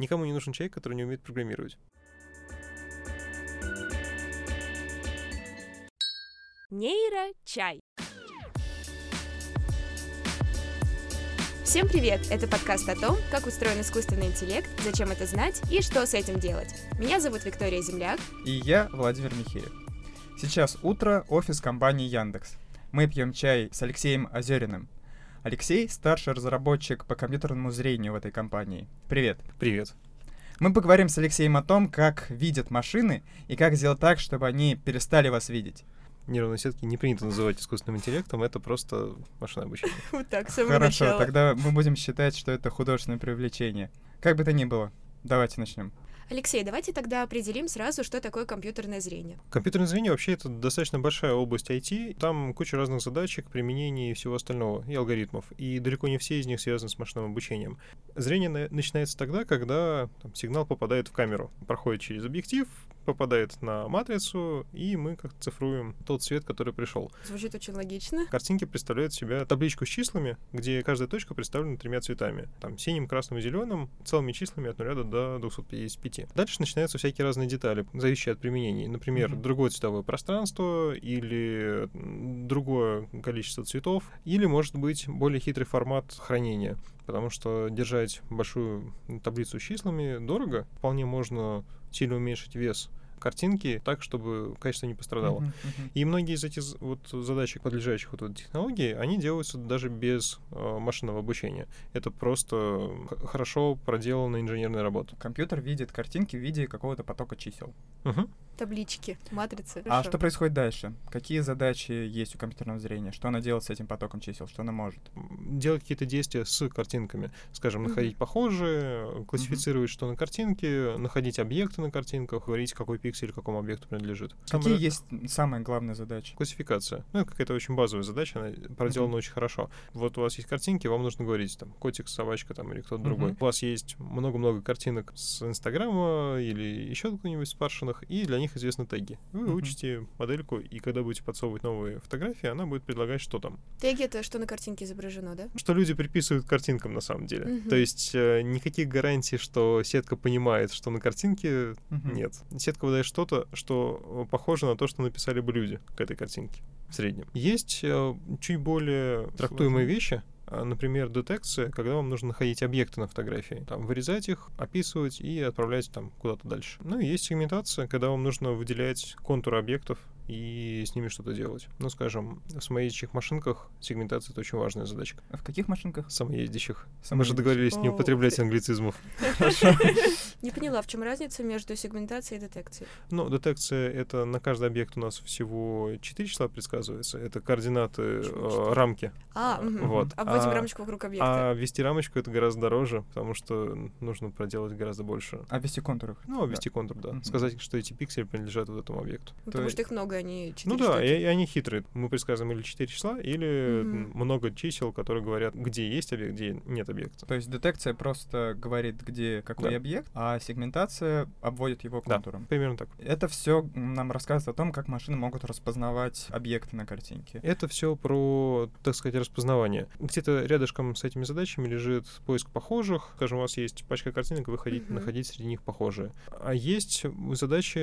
Никому не нужен человек, который не умеет программировать. Нейрочай. Всем привет! Это подкаст о том, как устроен искусственный интеллект, зачем это знать и что с этим делать. Меня зовут Виктория Земляк. И я Владимир Михеев. Сейчас утро, офис компании Яндекс. Мы пьем чай с Алексеем Озериным. Алексей — старший разработчик по компьютерному зрению в этой компании. Привет. Привет. Мы поговорим с Алексеем о том, как видят машины и как сделать так, чтобы они перестали вас видеть. Нейронные сетки не принято называть искусственным интеллектом, это просто машинное обучение. Вот так, с самого Хорошо, начала. тогда мы будем считать, что это художественное привлечение. Как бы то ни было, давайте начнем. Алексей, давайте тогда определим сразу, что такое компьютерное зрение. Компьютерное зрение вообще это достаточно большая область IT. Там куча разных задачек, применений и всего остального, и алгоритмов. И далеко не все из них связаны с машинным обучением. Зрение на- начинается тогда, когда там, сигнал попадает в камеру, проходит через объектив, попадает на матрицу, и мы как цифруем тот цвет, который пришел. Звучит очень логично. Картинки представляют себя табличку с числами, где каждая точка представлена тремя цветами. Там синим, красным и зеленым, целыми числами от 0 до 255. Дальше начинаются всякие разные детали, зависящие от применений. Например, Мгм. другое цветовое пространство или другое количество цветов, или, может быть, более хитрый формат хранения. Потому что держать большую таблицу с числами дорого. Вполне можно сильно уменьшить вес картинки так, чтобы качество не пострадало. Мгм, мгм. И многие из этих вот задачек, подлежащих вот этой технологии, они делаются даже без э, машинного обучения. Это просто х- хорошо проделанная инженерная работа. Компьютер видит картинки в виде какого-то потока чисел. Мгм. Таблички, матрицы. А Хорошо. что происходит дальше? Какие задачи есть у компьютерного зрения? Что она делает с этим потоком чисел? Что она может? Делать какие-то действия с картинками. Скажем, находить похожие, классифицировать, что на картинке, находить объекты на картинках, говорить, какой пиксель какому объекту принадлежит. Какие Самое- есть самые главные задачи? Классификация. Ну, это какая-то очень базовая задача, она проделана Мгм. очень хорошо. Вот у вас есть картинки, вам нужно говорить, там, котик, собачка там или кто-то другой. Мгм. У вас есть много-много картинок с Инстаграма или еще какой-нибудь спаршенных, и для них известны теги. Вы Мгм. учите модельку, и когда будете подсовывать новые фотографии, она будет предлагать, что там. Теги — это что на картинке изображено, да? Что люди приписывают картинкам на самом деле. Мгм. То есть э, никаких гарантий, что сетка понимает, что на картинке Мгм. нет. Сетка выдает что-то, что э, похоже на то, что написали бы люди к этой картинке в среднем. Есть э, чуть более трактуемые вещи, а, Например, детекция, когда вам нужно находить объекты на фотографии, там, вырезать их, описывать и отправлять там куда-то дальше. Ну и есть сегментация, когда вам нужно выделять контуры объектов и с ними что-то делать. Ну, скажем, в самоездящих машинках сегментация — это очень важная задачка. А в каких машинках? Самоездящих. Мы же Самоездящих. договорились не О, употреблять ты- англицизмов. Не поняла, в чем разница между сегментацией и детекцией? Ну, детекция — это на каждый объект у нас всего 4 числа предсказывается. Это координаты, э, рамки. А, мгм. вот. Обводим А- рамочку вокруг объекта. А ввести рамочку — это гораздо дороже, потому что нужно проделать гораздо больше. А вести контуров? Ну, обвести контур, да. Сказать, что эти пиксели принадлежат вот этому объекту. Ну, то потому что их много, они четыре Ну да, штуки. и, и они хитрые. Мы предсказываем или 4 числа, или м, много чисел, которые говорят, где есть объект, где нет объекта. То есть детекция просто говорит, где какой Да. объект, а сегментация обводит его Да. контуром. Примерно так. Это все нам рассказывает о том, как машины могут распознавать объекты на картинке. Это все про, так сказать, распознавание. Где-то рядышком с этими задачами лежит поиск похожих. Скажем, у вас есть пачка картинок, вы хотите Мгм. находить среди них похожие. А есть задачи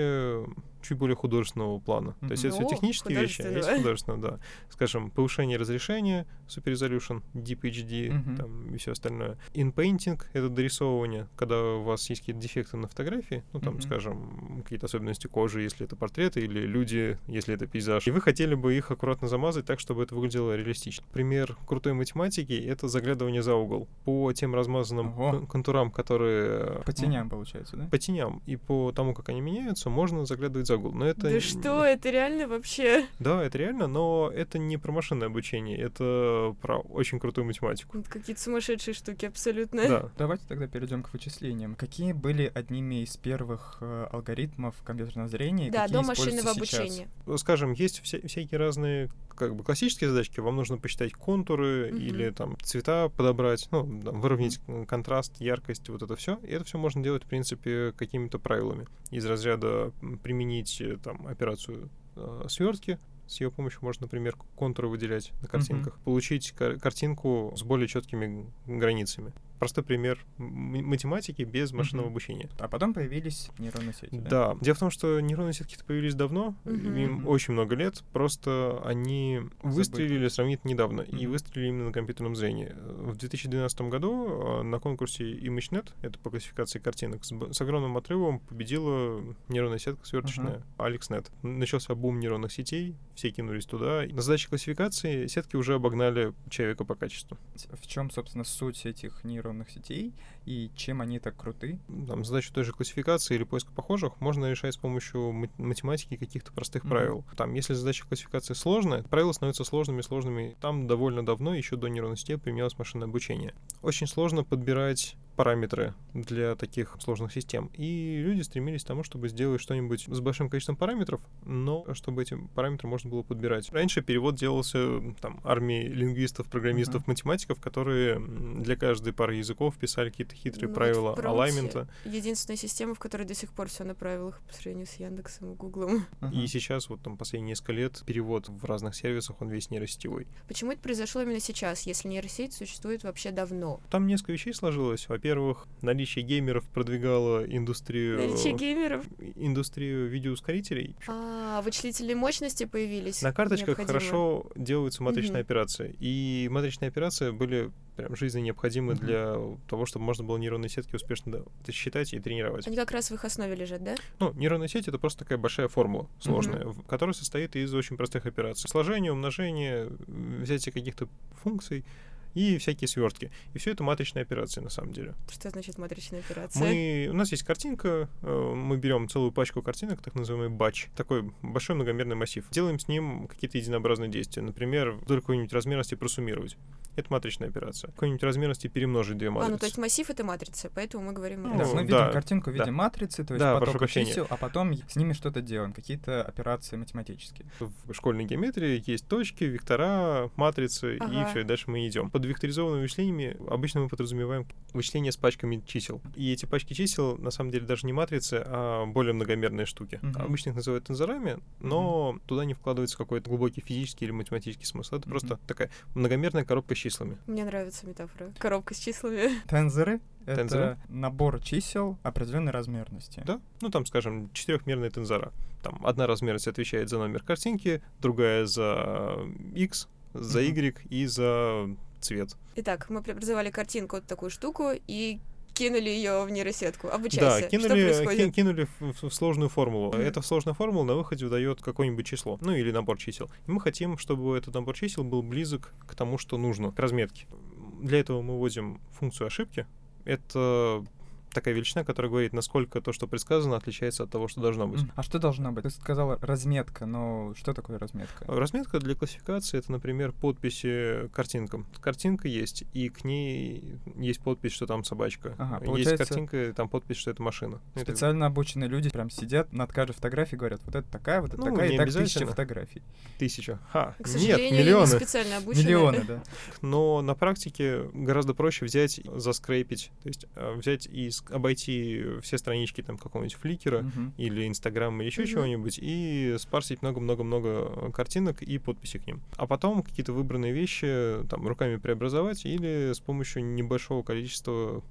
чуть более художественного плана. То есть это все О, технические вещи, а есть художественное, да. Скажем, повышение разрешения, Super Resolution, Deep HD там, и все остальное. In-painting — это дорисовывание, когда у вас есть какие-то дефекты на фотографии, ну, там, скажем, какие-то особенности кожи, если это портреты, или люди, если это пейзаж. И вы хотели бы их аккуратно замазать так, чтобы это выглядело реалистично. Пример крутой математики — это заглядывание за угол. По тем размазанным Ого. контурам, которые... По теням, получается, да? По теням и по тому, как они меняются, можно заглядывать за угол. Но это... Да что, это реально вообще? Да, это реально, но это не про машинное обучение, это про очень крутую математику. Вот Какие-то сумасшедшие штуки абсолютно. Да. Давайте тогда перейдем к вычислениям. Какие были одними из первых э, алгоритмов компьютерного зрения? Да, какие до машинного сейчас? обучения. скажем, есть вся- всякие разные как бы классические задачки, вам нужно посчитать контуры Мгм. или там цвета подобрать, ну, там, выровнять э, контраст, яркость, вот это все. И это все можно делать, в принципе, какими-то правилами. Из разряда применить э, там операцию э, свертки, с ее помощью можно, например, контуры выделять на картинках, получить кар- картинку с более четкими границами. Простой пример математики без машинного Мгм. обучения. А потом появились нейронные сети. Да. Дело в том, что нейронные сетки появились давно, Мгм. им очень много лет, просто они выстрелили сравнительно недавно, и Мгм. выстрелили именно на компьютерном зрении. В 2012 году э, на конкурсе ImageNet, это по классификации картинок, с, огромным отрывом победила нейронная сетка сверточная AlexNet. Начался бум нейронных сетей, все кинулись туда. На задаче классификации сетки уже обогнали человека по качеству. В чем, собственно, суть этих нейронных сетей и чем они так круты? Там, задачу той же классификации или поиска похожих можно решать с помощью мат- математики и каких-то простых Мгм. правил. Там, если задача классификации сложная, правила становятся сложными, сложными. Там довольно давно, еще до нейронных сетей, применялось машинное обучение. Очень сложно подбирать параметры для таких сложных систем. И люди стремились к тому, чтобы сделать что-нибудь с большим количеством параметров, но чтобы эти параметры можно было подбирать. Раньше перевод делался там армией лингвистов, программистов, математиков, которые для каждой пары языков писали какие-то хитрые Ну, вот правила в промпте алаймента. Единственная система, в которой до сих пор все на правилах по сравнению с Яндексом и Гуглом. И Ага. сейчас, вот там последние несколько лет, перевод в разных сервисах, он весь нейросетевой. Почему это произошло именно сейчас, если нейросеть существует вообще давно? Там несколько вещей сложилось. Во-первых, наличие геймеров продвигало индустрию... Наличие геймеров. индустрию видеоускорителей. А, вычислительные мощности появились. На карточках необходимые. хорошо делаются матричные Мгм. операции. И матричные операции были прям жизненно необходимы Мгм. для того, чтобы можно было нейронные сетки успешно считать и тренировать. Они как раз в их основе лежат, да? Ну, нейронная сеть — это просто такая большая формула сложная, в- которая состоит из очень простых операций. Сложение, умножение, взятие каких-то функций и всякие свертки. И все это матричные операции на самом деле. Что значит матричная операция? Мы, у нас есть картинка, э, мы берем целую пачку картинок, так называемый батч, такой большой многомерный массив. Делаем с ним какие-то единообразные действия. Например, вдоль какой-нибудь размерности просуммировать. Это матричная операция. Какой-нибудь размерности перемножить две матрицы. А, ну то есть массив это матрица, поэтому мы говорим Ну, Да, мы видим да, картинку в виде да. матрицы, то есть Да, прощения. чисел, а потом с ними что-то делаем, какие-то операции математические. В школьной геометрии есть точки, вектора, матрицы, Ага. и все, дальше мы идем. Под векторизованными вычислениями обычно мы подразумеваем вычисления с пачками чисел. И эти пачки чисел, на самом деле, даже не матрицы, а более многомерные штуки. Мгм. Обычно их называют тензорами, но туда не вкладывается какой-то глубокий физический или математический смысл. Это Мгм. просто такая многомерная коробка с числами. Мне нравится метафора. Коробка с числами. Тензоры — это Тензоры? набор чисел определенной размерности. Да? Ну, там, скажем, четырехмерные тензора. Там одна размерность отвечает за номер картинки, другая за x, за y и за цвет. Итак, мы преобразовали картинку, вот такую штуку, и кинули ее в нейросетку. Да, Обучайся. Что кинули, происходит? ки- кинули в, в- сложную формулу. Мгм. Эта сложная формула на выходе выдает какое-нибудь число, ну или набор чисел. И мы хотим, чтобы этот набор чисел был близок к тому, что нужно, к разметке. Для этого мы вводим функцию ошибки. Это такая величина, которая говорит, насколько то, что предсказано, отличается от того, что должно быть. А что должно быть? Ты сказала разметка, но что такое разметка? Разметка для классификации это, например, подписи картинкам. Картинка есть, и к ней есть подпись, что там собачка. Ага, есть получается- картинка, и там подпись, что это машина. Ну, это Специально обученные люди прям сидят над каждой фотографией, говорят, вот это такая, вот это Ну, такая, и так тысяча фотографий. Тысяча. Ха, К нет, сожалению, миллионы. не специально обучены. Миллионы, да. Но на практике гораздо проще взять, заскрейпить, то есть э, взять и обойти все странички там какого-нибудь фликера Мгм. или Инстаграма или еще Мгм. чего-нибудь и спарсить много-много-много картинок и подписи к ним. А потом какие-то выбранные вещи там руками преобразовать или с помощью небольшого количества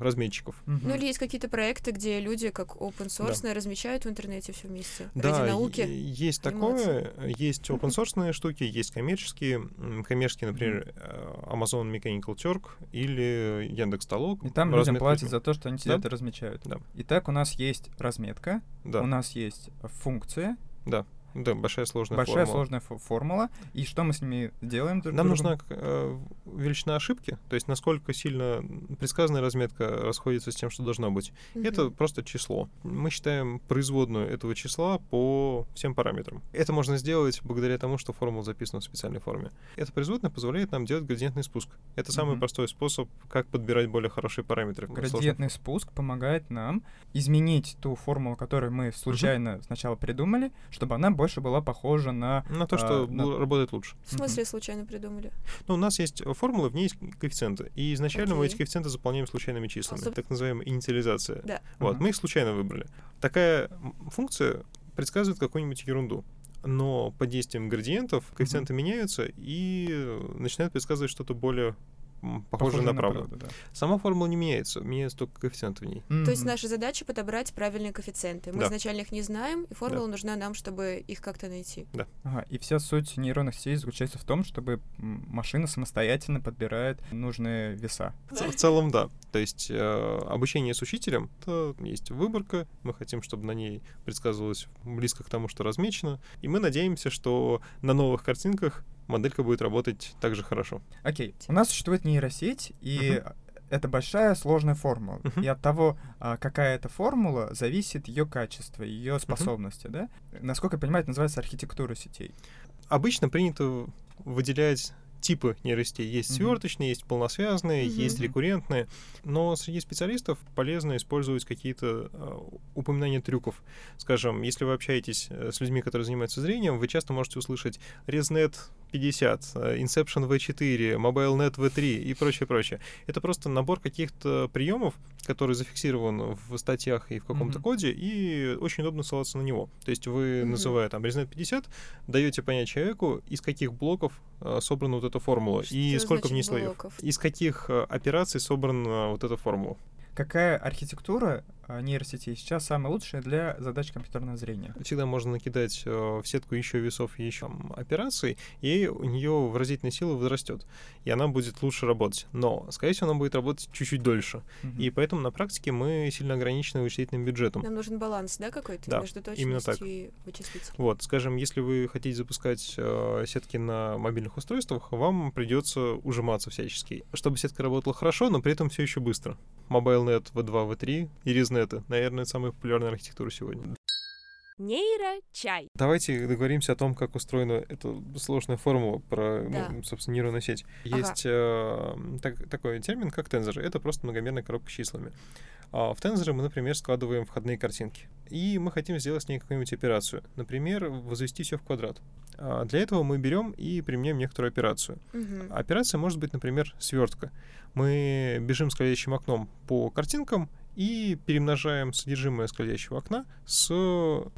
разметчиков. Мгм. Ну или есть какие-то проекты, где люди как open source размещают в интернете все вместе. Да, Ради науки. е- есть анимации. такое, есть open source штуки, есть коммерческие, коммерческие, например, э, Amazon Mechanical Turk или Яндекс Толок. И там людям платят за то, что они сидят Да. и размечают. Да. Итак, у нас есть разметка, Да, у нас есть функция, да, большая сложная большая формула. сложная фо- формула. И что мы с ними делаем? друг Нам другом? нужна э, величина ошибки, то есть насколько сильно предсказанная разметка расходится с тем, что должно быть. Мгм. Это просто число. Мы считаем производную этого числа по всем параметрам. Это можно сделать благодаря тому, что формула записана в специальной форме. Эта производная позволяет нам делать градиентный спуск. Это самый Мгм. простой способ, как подбирать более хорошие параметры. Градиентный спуск помогает нам изменить ту формулу, которую мы случайно сначала придумали, чтобы она больше была похожа на... На то, что а, на- работает лучше. В смысле случайно придумали? Ну, у нас есть формулы, в ней есть коэффициенты. И изначально мы Окей. эти коэффициенты заполняем случайными числами. Соб- Так называемая инициализация. Да. Вот, Ага. мы их случайно выбрали. Такая функция предсказывает какую-нибудь ерунду. Но под действием градиентов коэффициенты меняются и э, начинают предсказывать что-то более м, похожа на правду. правду, да. Сама формула не меняется, меняется только коэффициент в ней. То есть наша задача подобрать правильные коэффициенты. Мы Да. изначально их не знаем, и формула нужна нам, чтобы их как-то найти. Ага, и вся суть нейронных сетей заключается в том, чтобы машина самостоятельно подбирает нужные веса. В в целом, да. То есть э, обучение с учителем, это есть выборка, мы хотим, чтобы на ней предсказывалось близко к тому, что размечено, и мы надеемся, что на новых картинках моделька будет работать так же хорошо. Окей, у нас существует нейросеть, и это большая сложная формула. Мгм. И от того, а, какая это формула, зависит ее качество, ее способности, да? Насколько я понимаю, это называется архитектура сетей. Обычно принято выделять типы нейросетей. Есть сверточные, есть полносвязные, есть рекуррентные. Но среди специалистов полезно использовать какие-то э, упоминания трюков. Скажем, если вы общаетесь э, с людьми, которые занимаются зрением, вы часто можете услышать ResNet 50, э, Inception V4, MobileNet V3 и прочее, прочее. Это просто набор каких-то приемов, который зафиксирован в статьях и в каком-то Мгм. коде, и очень удобно ссылаться на него. То есть вы, Мгм. называя там ResNet 50, даете понять человеку, из каких блоков э, собрана вот эта формула и Что сколько в ней слоев. блоков? Из каких э, операций собрана вот эта формула. Какая архитектура а, нейросетей сейчас самая лучшая для задач компьютерного зрения? Всегда можно накидать э, в сетку еще весов и еще операций, и у нее выразительная сила возрастет, и она будет лучше работать. Но, скорее всего, она будет работать чуть-чуть дольше. Мгм. И поэтому на практике мы сильно ограничены вычислительным бюджетом. Нам нужен баланс, да, какой-то Да, между именно так. точностью и вычислителем. Вот, скажем, если вы хотите запускать э, сетки на мобильных устройствах, вам придется ужиматься всячески, чтобы сетка работала хорошо, но при этом все еще быстро. MobileNet V2, V3 и ResNet, наверное, это самая популярная архитектура сегодня. Нейрочай. Давайте договоримся о том, как устроена эта сложная формула про, ну, Да. собственно, нейронную сеть. Ага. Есть э, так- такой термин, как тензоры. Это просто многомерная коробка с числами. А в тензоры мы, например, складываем входные картинки. И мы хотим сделать с ней какую-нибудь операцию. Например, возвести все в квадрат. А для этого мы берем и применяем некоторую операцию. Мгм. Операция может быть, например, свертка. Мы бежим скользящим окном по картинкам и перемножаем содержимое скользящего окна с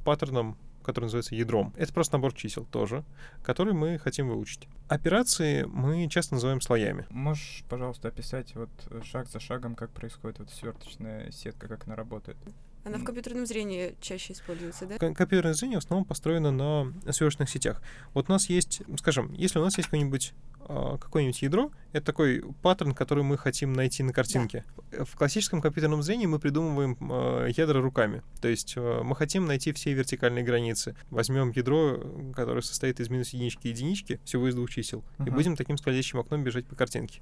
паттерном, который называется ядром. Это просто набор чисел тоже, который мы хотим выучить. Операции мы часто называем слоями. Можешь, пожалуйста, описать вот э, шаг за шагом, как происходит вот сверточная сетка, как она работает? Она в компьютерном зрении чаще используется, да? Ком- Компьютерное зрение в основном построено на сверточных сетях. Вот у нас есть, скажем, если у нас есть какое-нибудь а, какое-нибудь ядро, это такой паттерн, который мы хотим найти на картинке. В классическом компьютерном зрении мы придумываем а, ядра руками. То есть а, мы хотим найти все вертикальные границы. Возьмем ядро, которое состоит из минус единички и единички, всего из двух чисел, и Ага. будем таким скользящим окном бежать по картинке.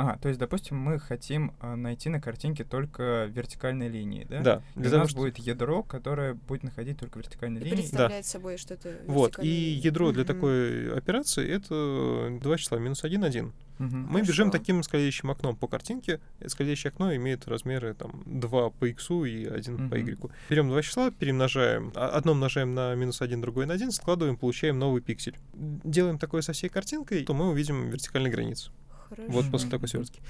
Ага, то есть, допустим, мы хотим а, найти на картинке только вертикальные линии, да? Да, И для у того, нас что- будет ядро, которое будет находить только вертикальные И линии. представляет собой что-то Вот, и вертикальное. ядро для такой операции это два числа, минус один, один. Мы бежим Хорошо. таким скользящим окном по картинке. Это Скользящее окно имеет размеры там 2 по x и 1 по Мгм. y. Берем два числа, перемножаем. а- Одно умножаем на минус 1, другое на 1, складываем, получаем новый пиксель. Делаем такое со всей картинкой, то мы увидим вертикальные границы. Хорошо. Вот после такой свертки.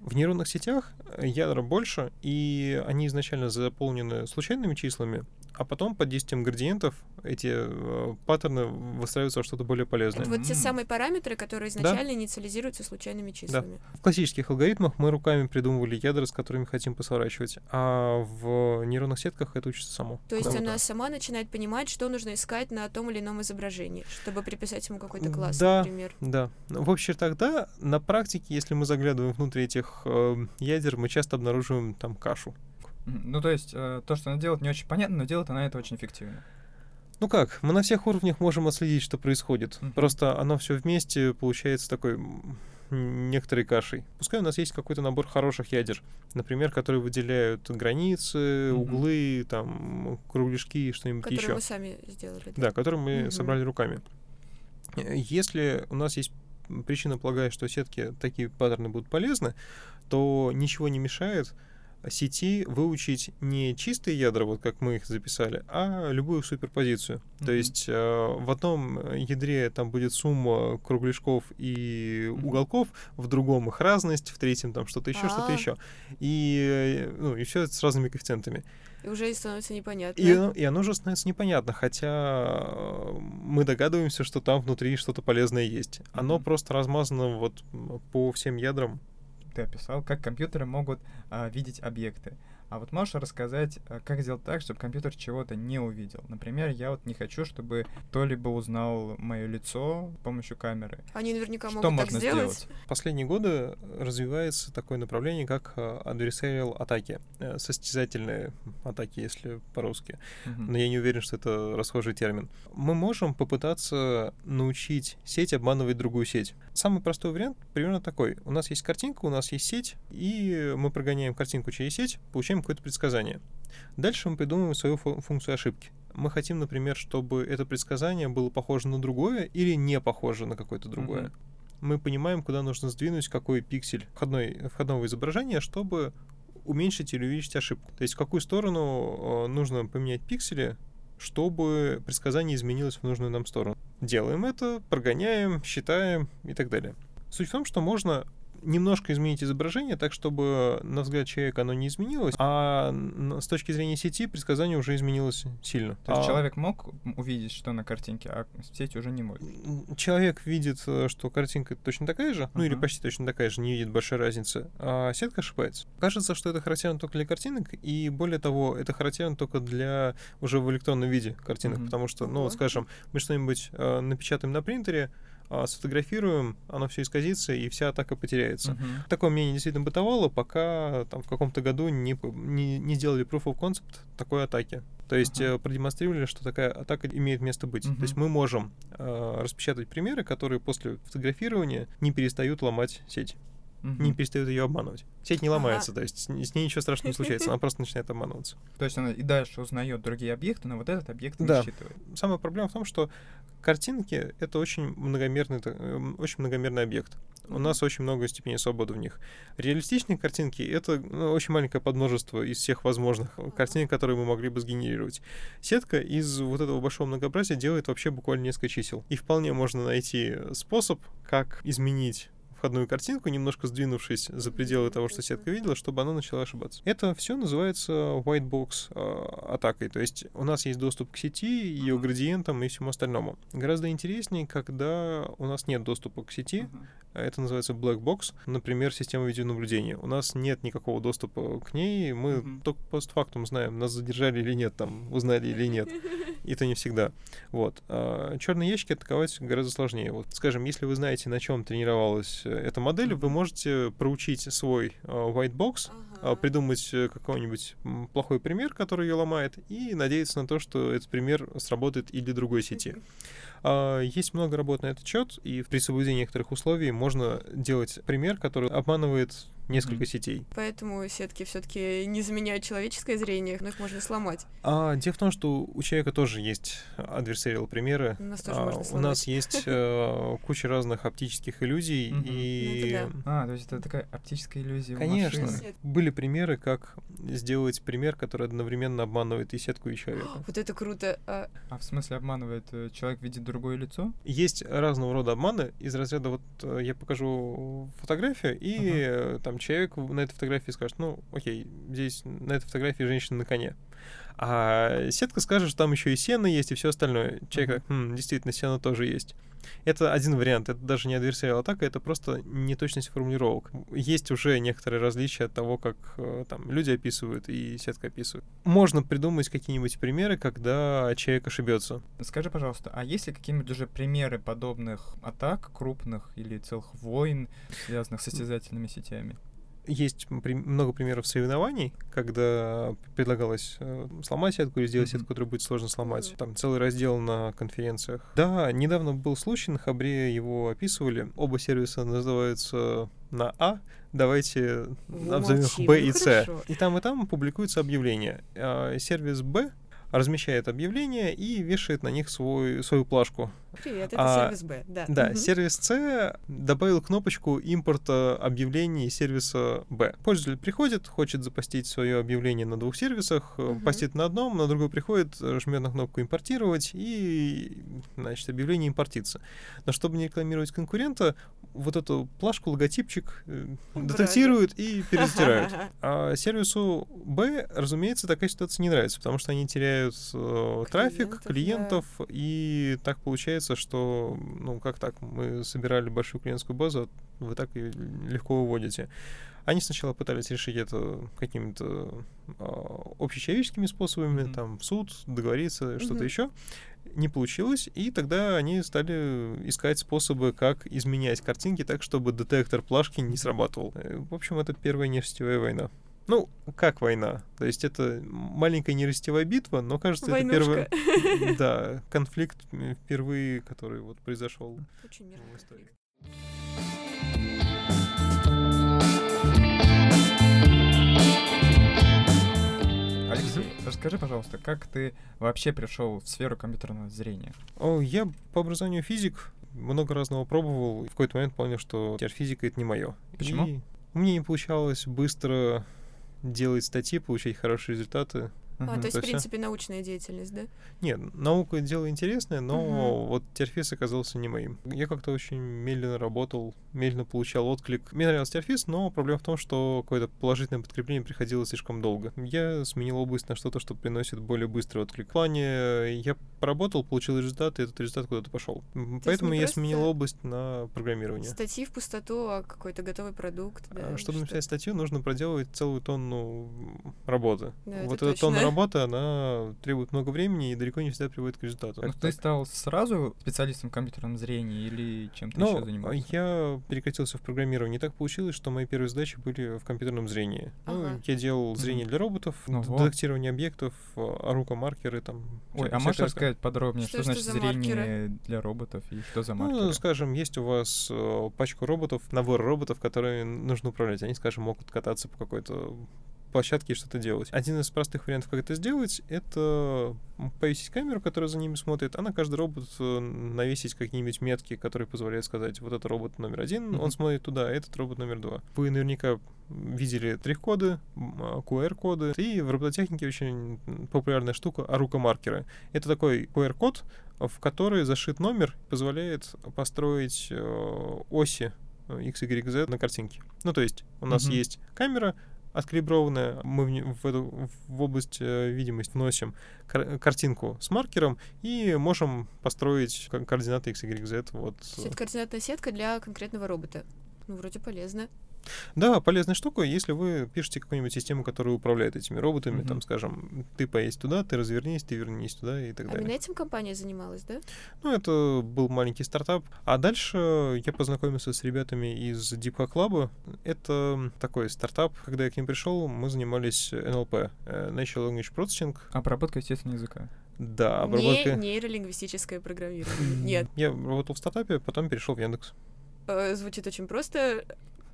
В нейронных сетях э, ядра больше, и они изначально заполнены случайными числами, а потом под действием градиентов эти э, паттерны выстраиваются во что-то более полезное. Это вот те самые параметры, которые изначально инициализируются случайными числами. В классических алгоритмах мы руками придумывали ядра, с которыми хотим посворачивать, а в нейронных сетках это учится само. То есть Круто. она сама начинает понимать, что нужно искать на том или ином изображении, чтобы приписать ему какой-то класс, Да. например. Да. В общем, тогда на практике, если мы заглядываем внутрь этих э, ядер, мы часто обнаруживаем там кашу. Ну, то есть, э, то, что она делает, не очень понятно, но делает она это очень эффективно. Ну как, мы на всех уровнях можем отследить, что происходит. Мгм. Просто оно все вместе получается такой некоторой кашей. Пускай у нас есть какой-то набор хороших ядер, например, которые выделяют границы, Мгм. углы, там, кругляшки, что-нибудь Которые еще. мы сами сделали. Да, которые мы Мгм. собрали руками. Если у нас есть причина полагать, что сетки такие паттерны будут полезны, то ничего не мешает сети выучить не чистые ядра, вот как мы их записали, а любую суперпозицию. Mm-hmm. То есть э, в одном ядре там будет сумма кругляшков и mm-hmm. уголков, в другом их разность, в третьем там что-то еще, А-а-а. что-то еще. И, ну, и все с разными коэффициентами. И уже становится непонятно. И, и оно уже становится непонятно, хотя э, мы догадываемся, что там внутри что-то полезное есть. Оно mm-hmm. просто размазано вот по всем ядрам. Ты описал, как компьютеры могут а, видеть объекты. А вот можешь рассказать, э, как сделать так, чтобы компьютер чего-то не увидел? Например, я вот не хочу, чтобы кто-либо узнал мое лицо с помощью камеры. Они наверняка Что могут можно так сделать? сделать. В последние годы развивается такое направление, как э, adversarial атаки, э, состязательные атаки, если по-русски. Мгм. Но я не уверен, что это расхожий термин. Мы можем попытаться научить сеть обманывать другую сеть. Самый простой вариант примерно такой. У нас есть картинка, у нас есть сеть, и мы прогоняем картинку через сеть, получаем какое-то предсказание. Дальше мы придумываем свою фу- функцию ошибки. Мы хотим, например, чтобы это предсказание было похоже на другое или не похоже на какое-то другое. Мгм. Мы понимаем, куда нужно сдвинуть какой пиксель входной, входного изображения, чтобы уменьшить или увеличить ошибку. То есть в какую сторону э, нужно поменять пиксели, чтобы предсказание изменилось в нужную нам сторону. Делаем это, прогоняем, считаем и так далее. Суть в том, что можно немножко изменить изображение так, чтобы на взгляд человека оно не изменилось, а с точки зрения сети предсказание уже изменилось сильно. То есть А человек мог увидеть, что на картинке, а сеть уже не может. Человек видит, э, что картинка точно такая же, ну или почти точно такая же, не видит большой разницы, а сетка ошибается. Кажется, что это характерно только для картинок, и более того, это характерно только для уже в электронном виде картинок, Мгм. потому что, ну вот скажем, мы что-нибудь э, напечатаем на принтере, сфотографируем, оно все исказится, и вся атака потеряется. Мгм. Такое мнение действительно бытовало, пока там в каком-то году не, не, не сделали proof of concept такой атаки. То есть э, продемонстрировали, что такая атака имеет место быть. То есть мы можем э, распечатать примеры, которые после фотографирования не перестают ломать сеть, Мгм. не перестают ее обманывать. Сеть не Ага. ломается, то есть с ней с ней ничего страшного не случается, она просто начинает обманываться. То есть она и дальше узнает другие объекты, но вот этот объект не Да. считывает. Самая проблема в том, что картинки — это очень многомерный, эм, очень многомерный объект. У нас очень много степеней свободы в них. Реалистичные картинки — это ну, очень маленькое подмножество из всех возможных картинок, которые мы могли бы сгенерировать. Сетка из вот этого большого многообразия делает вообще буквально несколько чисел. И вполне можно найти способ, как изменить входную картинку, немножко сдвинувшись за пределы того, что сетка видела, чтобы она начала ошибаться. Это все называется white box э, атакой. То есть у нас есть доступ к сети, ее градиентам и всему остальному. Гораздо интереснее, когда у нас нет доступа к сети, это называется black box, например, система видеонаблюдения. У нас нет никакого доступа к ней, мы Мгм. только постфактум знаем, нас задержали или нет, там, узнали или нет. И это не всегда. Вот. черные ящики атаковать гораздо сложнее. Вот, скажем, если вы знаете, на чем тренировалась эта модель, вы можете проучить свой э, white box, а, Ага. придумать э, какой-нибудь плохой пример, который ее ломает, и надеяться на то, что этот пример сработает и для другой сети. А, Есть много работ на этот счет, и при соблюдении некоторых условий можно делать пример, который обманывает несколько Мгм. сетей. Поэтому сетки все-таки не заменяют человеческое зрение, но их можно сломать. А дело в том, что у человека тоже есть adversarial примеры. У нас тоже А, можно у сломать. нас есть э, куча разных оптических иллюзий, Мгм. и Ну, А, то есть это такая оптическая иллюзия у Конечно. Были примеры, как сделать пример, который одновременно обманывает и сетку, и человека. Вот это круто. А, А в смысле обманывает э, человек видит другое лицо? Есть разного рода обманы из разряда вот э, я покажу фотографию, и э, там человек на этой фотографии скажет, ну, окей, здесь на этой фотографии женщина на коне. А сетка скажет, что там еще и сено есть, и все остальное. Человек, «Хм, действительно, сено тоже есть. Это один вариант, это даже не адверсариал атака, это просто неточность формулировок. Есть уже некоторые различия от того, как э, там люди описывают и сетка описывает. Можно придумать какие-нибудь примеры, когда человек ошибется. Скажи, пожалуйста, а есть ли какие-нибудь уже примеры подобных атак крупных или целых войн, связанных с состязательными сетями? Есть много примеров соревнований, когда предлагалось э, сломать сетку или сделать сетку, которую будет сложно сломать. Там целый раздел на конференциях. Да, недавно был случай, на Хабре его описывали. Оба сервиса называются на А. Давайте назовем их молчи, Б ну и С. И там, и там публикуются объявления. А, Сервис Б размещает объявления и вешает на них свой, свою плашку. Привет, это А, сервис Б, да. Да, Мгм. сервис С добавил кнопочку импорта объявлений сервиса Б. Пользователь приходит, хочет запостить свое объявление на двух сервисах, Мгм. постит на одном, на другой приходит, жмет на кнопку импортировать и, значит, объявление импортится. Но чтобы не рекламировать конкурента, вот эту плашку, логотипчик э, Убрали. детектируют и перестирают. А сервису Б, разумеется, такая ситуация не нравится, потому что они теряют э, трафик, Клиентов, да. клиентов, и так получается, что, ну, как так, мы собирали большую клиентскую базу, а вы так ее легко выводите. Они сначала пытались решить это какими-то э, общечеловеческими способами, Мгм. там, в суд, договориться, что-то Мгм. еще. Не получилось, и тогда они стали искать способы, как изменять картинки так, чтобы детектор плашки не срабатывал. Э, В общем, это первая нерастевая война. Ну, как война? То есть это маленькая нерастевая битва, но кажется, это Войнушка. первый, да, конфликт впервые, который вот произошел. Очень в истории. Алексей, расскажи, пожалуйста, как ты вообще пришел в сферу компьютерного зрения? О, я по образованию физик, много разного пробовал, и в какой-то момент понял, что теперь физика это не мое. Почему? у меня не получалось быстро делать статьи, получать хорошие результаты. А, то есть, в принципе, научная деятельность, да? Нет, наука дело интересное, но вот терфис оказался не моим. Я как-то очень медленно работал, медленно получал отклик. Мне нравился терфис, но проблема в том, что какое-то положительное подкрепление приходило слишком долго. Я сменил область на что-то, что приносит более быстрый отклик. В плане я поработал, получил результат, и этот результат куда-то пошел. Поэтому я сменил область на программирование. Статьи в пустоту, а какой-то готовый продукт, да? А Чтобы что- написать статью, нужно проделывать целую тонну работы. Да, вот эта тонна работы, она требует много времени и далеко не всегда приводит к результату. Ну, ты так? стал сразу специалистом в компьютерном зрении или чем-то Ну, еще занимался? я перекатился в программирование. Так получилось, что мои первые задачи были в компьютерном зрении. Ну, Ага. я делал зрение для роботов, Ого. детектирование объектов, а, рукомаркеры там. Ой, а можешь рассказать подробнее, Что что, значит за зрение маркеры? для роботов и что за Ну, маркеры? скажем, есть у вас э, пачка роботов, набор роботов, которые нужно управлять. Они, скажем, могут кататься по какой-то площадке что-то делать. Один из простых вариантов, как это сделать, это повесить камеру, которая за ними смотрит, а на каждый робот э, навесить какие-нибудь метки, которые позволяют сказать, вот это робот номер один, Мгм. он смотрит туда, а этот робот номер два. Вы наверняка видели трих-коды, м, а, QR-коды, и в робототехнике очень популярная штука арукомаркеры. Это такой QR-код, в который зашит номер, позволяет построить э, оси X, Y, Z на картинке. Ну, то есть у нас Мгм. есть камера, откалиброванная, мы в, эту в область э, видимость вносим кар- картинку с маркером и можем построить ко- координаты X, Y, Z. Вот. То есть это координатная сетка для конкретного робота. Ну, вроде полезно. Да, полезная штука, если вы пишете какую-нибудь систему, которая управляет этими роботами, Мгм. там, скажем, ты поедь туда, ты развернись, ты вернись туда и так А далее. именно этим компания занималась, да? Ну, это был маленький стартап. А дальше я познакомился с ребятами из Deep Hack Lab. Это такой стартап. Когда я к ним пришел, мы занимались NLP, э, Natural Language Processing. Обработка естественного языка. Да, Не обработка... нейролингвистическое программирование. Нет. Я работал в стартапе, потом перешел в Яндекс. Э, Звучит очень просто.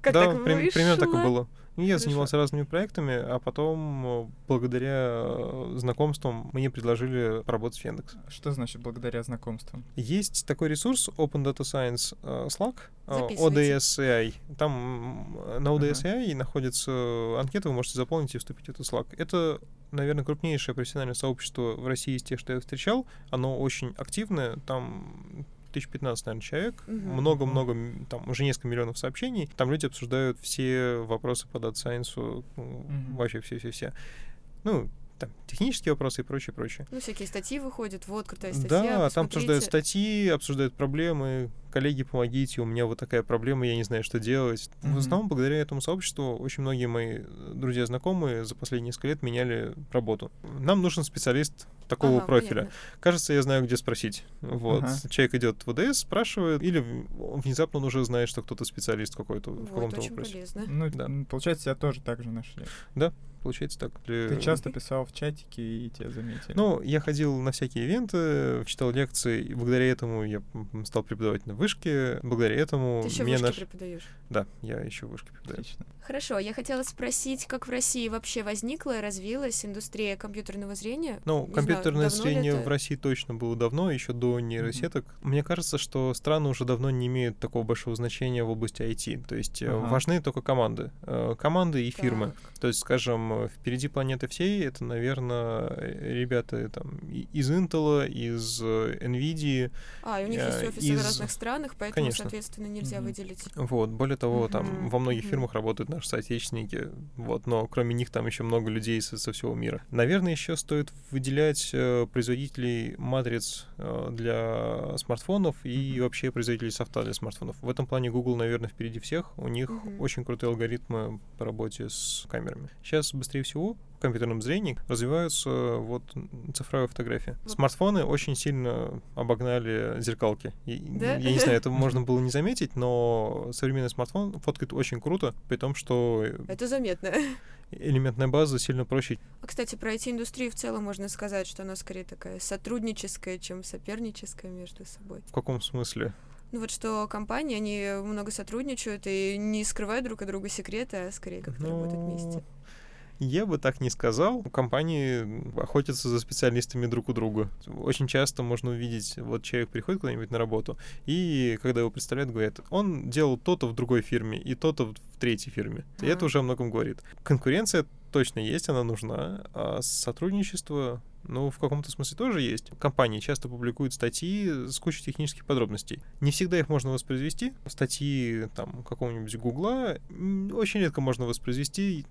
Как да, так прим- примерно так и было. И Я Хорошо. занимался разными проектами, а потом, э, благодаря э, знакомствам, мне предложили поработать в Яндекс. Что значит благодаря знакомствам? Есть такой ресурс Open Data Science э, Slack. ODSI. Там на ODSI находится анкета, вы можете заполнить и вступить в этот Slack. Это, наверное, крупнейшее профессиональное сообщество в России из тех, что я встречал. Оно очень активное, там 1015, наверное, человек, много-много, м, там уже несколько миллионов сообщений. Там люди обсуждают все вопросы по Data Science, ну, Мгм. вообще все-все-все. Ну, там, технические вопросы и прочее, прочее. Ну, всякие статьи выходят, вот крутая статья. Да, там посмотрите. обсуждают статьи, обсуждают проблемы. Коллеги, помогите, у меня вот такая проблема, я не знаю, что делать. В Мгм. основном, благодаря этому сообществу, очень многие мои э, друзья, знакомые за последние несколько лет меняли работу. Нам нужен специалист такого Ага, профиля. понятно. Кажется, я знаю, где спросить. Вот. Ага. Человек идет в ВДС, спрашивает, или в- внезапно он уже знает, что кто-то специалист какой-то в Вот, каком-то очень вопросе. полезно. Ну, Да. получается, тебя тоже так же нашли. Получается так. Для- Ты часто писал в чатике, и тебя заметили. Ну, я ходил на всякие ивенты, читал лекции, и благодаря этому я стал преподавать в вышке, благодаря этому Ты еще меня вышки наш... преподаешь. Да, я еще вышки преподаю. Отлично. Хорошо, я хотела спросить, как в России вообще возникла и развилась индустрия компьютерного зрения? Ну, Не знаю, компьютерное ли зрение это? в России точно было давно, еще до нейросеток. Мне кажется, что страны уже давно не имеют такого большого значения в области IT. То есть э, Ага. важны только команды. Э, Команды и фирмы. Так. То есть, скажем, э, впереди планеты всей это, наверное, ребята там из Intel, из э, NVIDIA. А, и у них есть э, офисы из- в разных странах, поэтому, Конечно. соответственно, нельзя Мгм. выделить. Вот, более того, там Мгм, во многих мгм. фирмах работают наши соотечественники, вот, но кроме них там еще много людей со, со всего мира. Наверное, еще стоит выделять э, производителей матриц э, для смартфонов и Мгм. вообще производителей софта для смартфонов. В этом плане Google, наверное, впереди всех. У них Мгм. очень крутые алгоритмы по работе с камерами. Сейчас быстрее всего компьютерном зрении развиваются вот цифровые фотографии. Вот. Смартфоны очень сильно обогнали зеркалки. И- Да? Я не знаю, это можно было не заметить, но современный смартфон фоткает очень круто, при том, что Это заметно. элементная база сильно проще. А, кстати, про IT-индустрию в целом можно сказать, что она скорее такая сотрудническая, чем соперническая между собой. В каком смысле? Ну вот что компании, они много сотрудничают и не скрывают друг от друга секреты, а скорее как-то работают вместе. Я бы так не сказал. Компании охотятся за специалистами друг у друга. Очень часто можно увидеть, вот человек приходит куда-нибудь на работу, и когда его представляют, говорят, он делал то-то в другой фирме и то-то в третьей фирме. И это уже о многом говорит. Конкуренция точно есть, она нужна, а сотрудничество, ну, в каком-то смысле тоже есть. Компании часто публикуют статьи с кучей технических подробностей. Не всегда их можно воспроизвести. Статьи там какого-нибудь Гугла очень редко можно воспроизвести,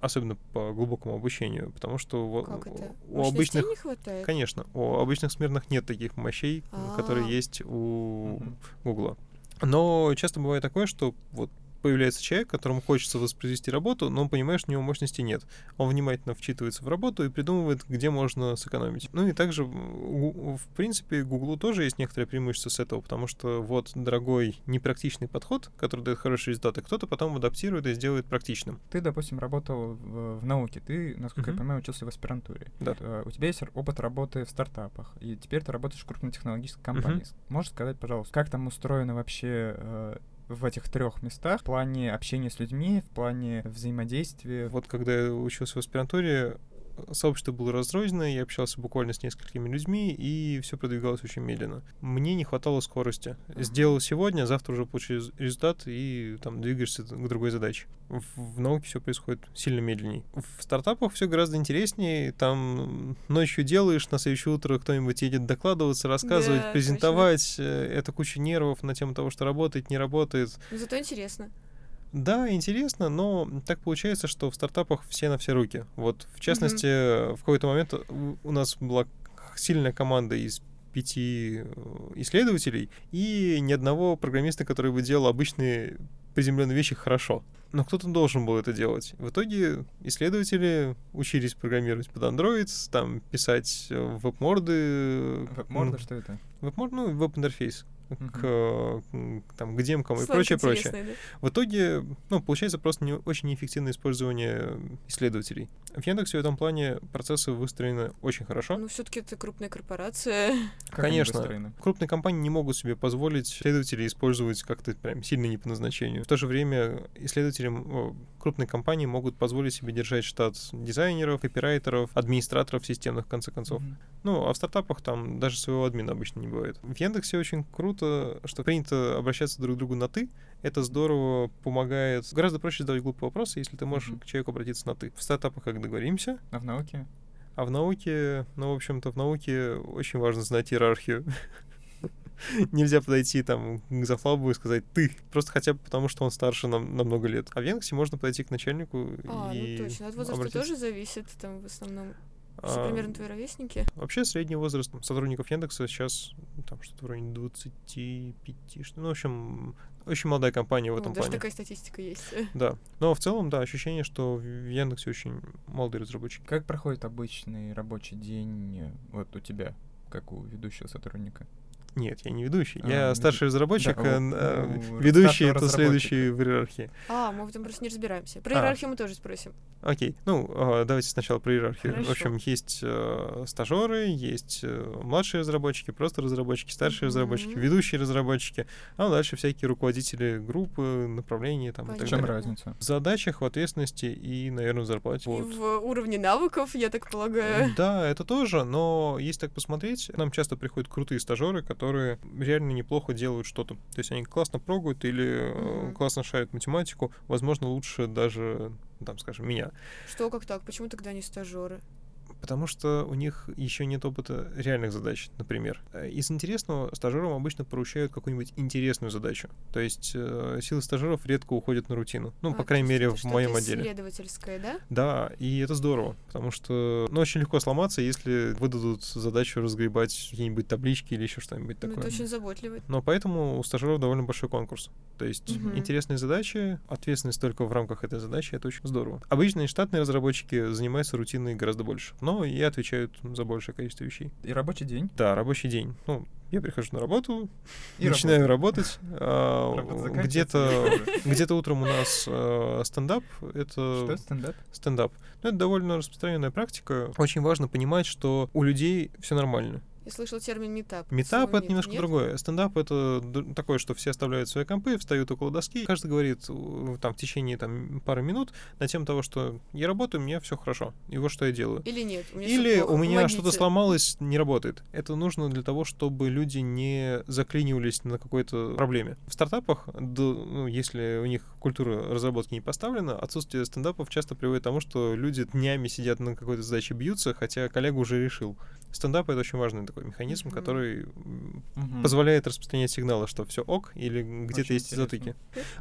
особенно по глубокому обучению, потому что Как это? у обычных не хватает? Конечно, у обычных смертных нет таких мощей, А. которые есть у. Гугла. Но часто бывает такое, что вот появляется человек, которому хочется воспроизвести работу, но он понимает, что у него мощности нет. Он внимательно вчитывается в работу и придумывает, где можно сэкономить. Ну и также, в принципе, Гуглу тоже есть некоторое преимущество с этого, потому что вот дорогой, непрактичный подход, который дает хорошие результаты, кто-то потом адаптирует и сделает практичным. Ты, допустим, работал в, в науке. Ты, насколько Мгм. я понимаю, учился в аспирантуре. Да. Э, У тебя есть опыт работы в стартапах, и теперь ты работаешь в крупной технологической компании. Можешь сказать, пожалуйста, как там устроено вообще э, в этих трех местах в плане общения с людьми, в плане взаимодействия? Вот когда я учился в аспирантуре, сообщество было разрознено, я общался буквально с несколькими людьми, и все продвигалось очень медленно. Мне не хватало скорости. Сделал сегодня, завтра уже получил результат, и там двигаешься к другой задаче. В, в науке все происходит сильно медленней. В стартапах все гораздо интереснее. Там ночью делаешь, на следующее утро кто-нибудь едет докладываться, рассказывать, Да, презентовать. Э, Это куча нервов на тему того, что работает, не работает. Но зато интересно. Да, интересно, но так получается, что в стартапах все на все руки. Вот, в частности, в какой-то момент у- у нас была сильная команда из пяти э, исследователей и ни одного программиста, который бы делал обычные приземленные вещи хорошо. Но кто-то должен был это делать. В итоге исследователи учились программировать под Android, там писать э, веб-морды. Веб-морда, м, что это? Веб-морд, ну, веб-интерфейс К, м, там, к демкам и Сленг прочее, прочее. да? В итоге, ну, получается просто не очень неэффективное использование исследователей. В Яндексе в этом плане процессы выстроены очень хорошо. Ну, все-таки это крупная корпорация. Как Конечно. Крупные компании не могут себе позволить исследователей использовать как-то прям сильно не по назначению. В то же время исследователи о, крупные компании могут позволить себе держать штат дизайнеров, копирайтеров, администраторов системных, в конце концов. Мгм. Ну, а в стартапах там даже своего админа обычно не бывает. В Яндексе очень круто, что принято обращаться друг к другу на «ты». Это здорово помогает. Гораздо проще задавать глупые вопросы, если ты можешь Мгм. к человеку обратиться на «ты». В стартапах как договоримся, А в науке? а в науке, ну, в общем-то, в науке очень важно знать иерархию. Нельзя подойти там к зафлабу и сказать «ты», просто хотя бы потому, что он старше нам на много лет. А в Яндексе можно подойти к начальнику А, и ну точно. От возраста обратиться. тоже зависит, там в основном. Все А, примерно твои ровесники. Вообще средний возраст сотрудников Яндекса сейчас там что-то в районе 25, что, ну, в общем, очень молодая компания в Ну, этом даже плане. такая статистика есть. Да. Но в целом, да, ощущение, что в Яндексе очень молодые разработчики. Как проходит обычный рабочий день э, вот у тебя, как у ведущего сотрудника? Нет, я не ведущий. А, я ну, старший разработчик, да, а, у- а, у ведущий это следующий в иерархии. А, мы в этом просто не разбираемся. Про А. иерархию мы тоже спросим. Окей, ну а, давайте сначала про иерархию. В Хорошо. общем, есть э, стажеры, есть э, младшие разработчики, просто разработчики, старшие Мгм. разработчики, ведущие разработчики, а дальше всякие руководители группы, направления там и В так чем Понятно. далее. разница? В задачах, в ответственности и, наверное, в зарплате. И Вот. в уровне навыков, я так полагаю. Да, это тоже, но если так посмотреть, нам часто приходят крутые стажеры, которые реально неплохо делают что-то. То есть они классно прогают или Мгм. классно шарят математику, возможно, лучше даже, там, скажем, меня. Что, как так? Почему тогда не стажеры? Потому что у них еще нет опыта реальных задач, например. Э, Из интересного стажерам обычно поручают какую-нибудь интересную задачу. То есть э, силы стажеров редко уходят на рутину. Ну, А, по крайней мере, в моем отделе. исследовательское, да? Да, и это здорово, потому что ну, очень легко сломаться, если выдадут задачу разгребать какие-нибудь таблички или еще что-нибудь Ну, такое. это очень заботливо. Но поэтому у стажеров довольно большой конкурс. То есть Мгм. интересные задачи, ответственность только в рамках этой задачи, это очень здорово. Обычные штатные разработчики занимаются рутиной гораздо больше, но и отвечают за большее количество вещей. И рабочий день. Да, рабочий день. Ну, я прихожу на работу, И начинаю работать. а, Где-то где-то утром у нас э, стендап. Что Это стендап? стендап. Ну, это довольно распространенная практика. Очень важно понимать, что у людей все нормально. Я слышал термин митап. Митап это немножко нет? другое. Стендап это такое, что все оставляют свои компы, встают около доски. Каждый говорит там в течение там пары минут на тему того, что я работаю, у меня все хорошо. И вот что я делаю. Или нет? У меня Или у меня что-то сломалось, не работает. Это нужно для того, чтобы люди не заклинивались на какой-то проблеме. В стартапах, д- ну, если у них культура разработки не поставлена, отсутствие стендапов часто приводит к тому, что люди днями сидят на какой-то задаче, бьются, хотя коллега уже решил. Стендап — это очень важный такой механизм, Мгм. который Мгм. позволяет распространять сигналы, что все ок, или где-то Очень есть интересно. затыки.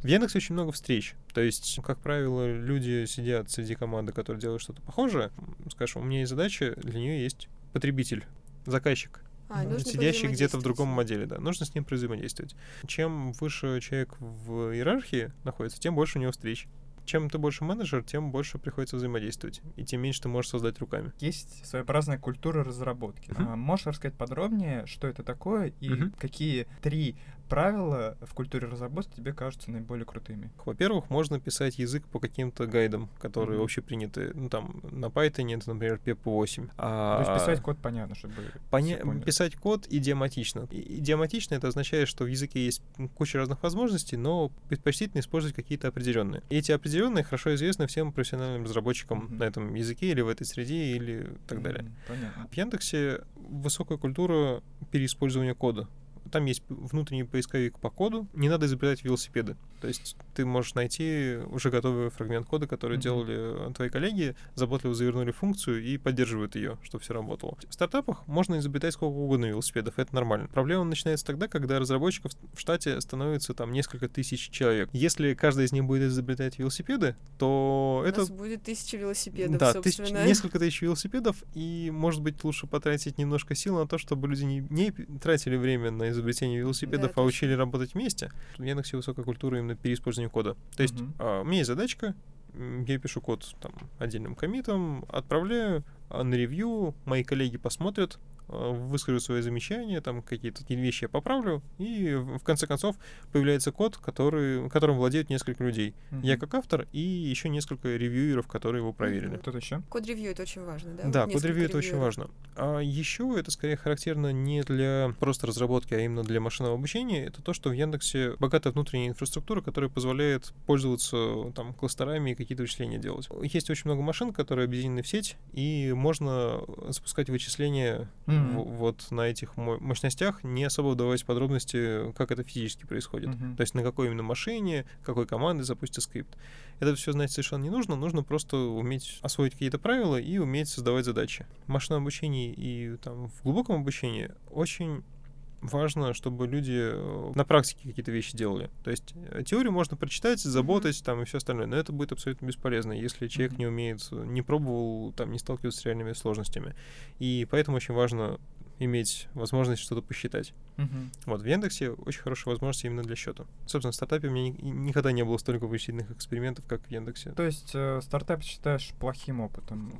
В Яндексе очень много встреч. То есть, как правило, люди сидят среди команды, которые делают что-то похожее. Скажем, у меня есть задача, для нее есть потребитель, заказчик, А, сидящий где-то в другом отделе, да. Нужно с ним взаимодействовать. Чем выше человек в иерархии находится, тем больше у него встреч. Чем ты больше менеджер, тем больше приходится взаимодействовать. И тем меньше ты можешь создать руками. Есть своеобразная культура разработки. А, Можешь рассказать подробнее, что это такое и Мгм. какие три правила в культуре разработки тебе кажутся наиболее крутыми? Во-первых, можно писать язык по каким-то гайдам, которые Мгм. общеприняты. Ну, там, на Python это, например, PEP8. То А есть писать код понятно, чтобы Поня-. Писать код идиоматично. Идиоматично это означает, что в языке есть куча разных возможностей, но предпочтительно использовать какие-то определенные. И эти определенные хорошо известны всем профессиональным разработчикам Мгм. на этом языке или в этой среде или так далее. М, Понятно. В Яндексе высокая культура переиспользования кода. Там есть внутренний поисковик по коду. Не надо изобретать велосипеды. То есть ты можешь найти уже готовый фрагмент кода, который Мгм. делали твои коллеги, заботливо завернули функцию и поддерживают ее, чтобы все работало. В стартапах можно изобретать сколько угодно велосипедов, это нормально. Проблема начинается тогда, когда разработчиков в штате становится там несколько тысяч человек. Если каждый из них будет изобретать велосипеды, то У это нас будет тысяча велосипедов, да, тысяч- собственно. несколько тысяч велосипедов, и, может быть, лучше потратить немножко сил на то, чтобы люди не, не тратили время на изобретение велосипедов, а точно. учили работать вместе. В Яндексе высокая культура именно переиспользования кода. То есть Мгм. а, у меня есть задачка, я пишу код там отдельным комитом, отправляю а, на ревью, мои коллеги посмотрят, а, выскажут свои замечания, там какие-то такие вещи я поправлю, и в конце концов появляется код, который, которым владеют несколько людей. Я Мгм. как автор и еще несколько ревьюеров, которые его проверили. Кто-то еще? Код-ревью это очень важно, да? Да, код-ревью это очень важно. А еще это скорее характерно не для просто разработки, а именно для машинного обучения. Это то, что в Яндексе богатая внутренняя инфраструктура, которая позволяет пользоваться там кластерами и какие-то вычисления делать. Есть очень много машин, которые объединены в сеть, и можно запускать вычисления Мгм. в- вот на этих мо- мощностях, не особо вдаваясь в подробности, как это физически происходит. Мгм. То есть на какой именно машине, какой команды запустить скрипт. Это все знать совершенно не нужно, нужно просто уметь освоить какие-то правила и уметь создавать задачи. В машинном обучении и там, в глубоком обучении очень важно, чтобы люди э, на практике какие-то вещи делали. То есть э, теорию можно прочитать, заботать там и все остальное, но это будет абсолютно бесполезно, если человек Мгм. не умеет, э, не пробовал, там, не сталкиваться с реальными сложностями. И поэтому очень важно иметь возможность что-то посчитать. Мгм. Вот, в Яндексе очень хорошая возможность именно для счета. Собственно, в стартапе у меня ни- никогда не было столько вычислительных экспериментов, как в Яндексе. То есть э, стартап считаешь плохим опытом?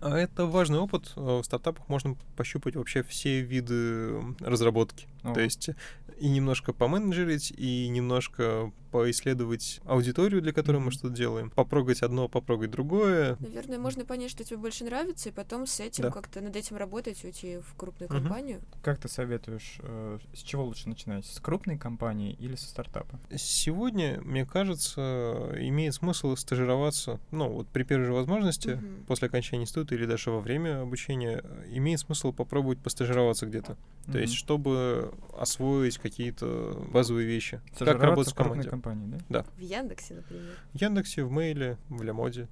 А это важный опыт. Э, В стартапах можно пощупать вообще все виды разработки. О, То есть и немножко поменеджерить, и немножко поисследовать аудиторию, для которой мы что-то делаем. Попрогать одно, попрогать другое. Наверное, можно понять, что тебе больше нравится, и потом с этим Да. как-то над этим работать, уйти в крупную Мгм. компанию. Как ты советуешь, э, с чего лучше начинать? С крупной компании или со стартапа? Сегодня, мне кажется, имеет смысл стажироваться, ну, вот при первой же возможности, Мгм. после окончания института или даже во время обучения, имеет смысл попробовать постажироваться где-то. То есть, чтобы освоить какие-то базовые вещи. Как работать в команде. компании, да? В Яндексе, например. В Яндексе, в Мейле, в Лямоде.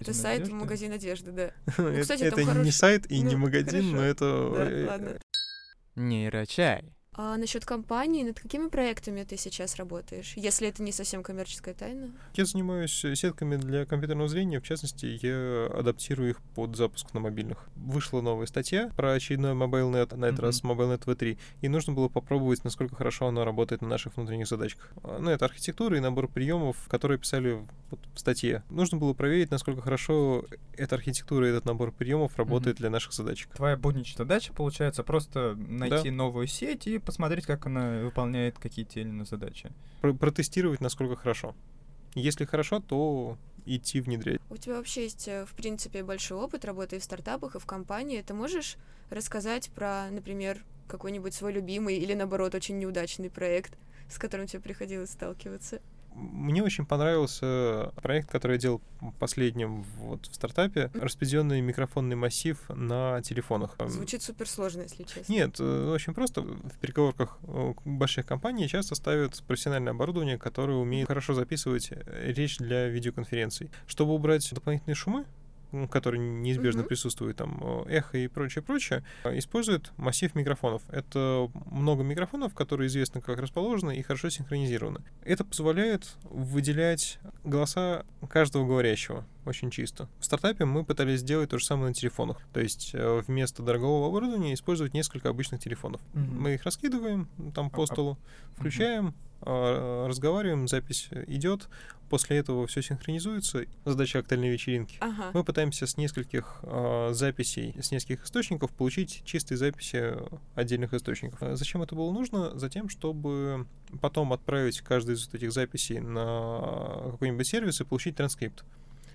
Это Из сайт, надежды? магазин одежды, да. Это кстати, там это не сайт и не ну, магазин, но это... Да, э, ладно. Нейрочай. А насчет компании, над какими проектами ты сейчас работаешь? Если это не совсем коммерческая тайна. Я занимаюсь сетками для компьютерного зрения, в частности, я адаптирую их под запуск на мобильных. Вышла новая статья про очередной MobileNet, на этот Мгм. раз MobileNet V3, и нужно было попробовать, насколько хорошо она работает на наших внутренних задачках. Ну, это архитектура и набор приемов, которые писали вот в статье. Нужно было проверить, насколько хорошо эта архитектура и этот набор приемов работает для наших задачек. Твоя будничная задача, получается, просто найти Да. новую сеть и посмотреть, как она выполняет какие-то те или иные задачи. Про- протестировать, насколько хорошо. Если хорошо, то идти внедрять. У тебя вообще есть, э, в принципе, большой опыт работы и в стартапах, и в компании. Ты можешь рассказать про, например, какой-нибудь свой любимый или, наоборот, очень неудачный проект, с которым тебе приходилось сталкиваться? Мне очень понравился проект, который я делал последним вот в стартапе. Распределенный микрофонный массив на телефонах. Звучит суперсложно, если честно. Нет, э, очень просто. В переговорках э, больших компаний часто ставят профессиональное оборудование, которое умеет хорошо записывать э, речь для видеоконференций. Чтобы убрать дополнительные шумы, м, которые неизбежно Мгм. присутствуют, там, эхо и прочее, прочее, э, используют массив микрофонов. Это много микрофонов, которые известно как расположены и хорошо синхронизированы. Это позволяет выделять голоса каждого говорящего очень чисто. В стартапе мы пытались сделать то же самое на телефонах. То есть э, вместо дорогого оборудования использовать несколько обычных телефонов. Мгм. Мы их раскидываем там по столу, включаем, а, разговариваем, запись идет. После этого все синхронизуется. Задача коктейльной вечеринки. Ага. Мы пытаемся с нескольких а, записей, с нескольких источников получить чистые записи отдельных источников. А Зачем это было нужно? Затем, чтобы потом отправить каждую из этих записей на какой-нибудь сервис и получить транскрипт.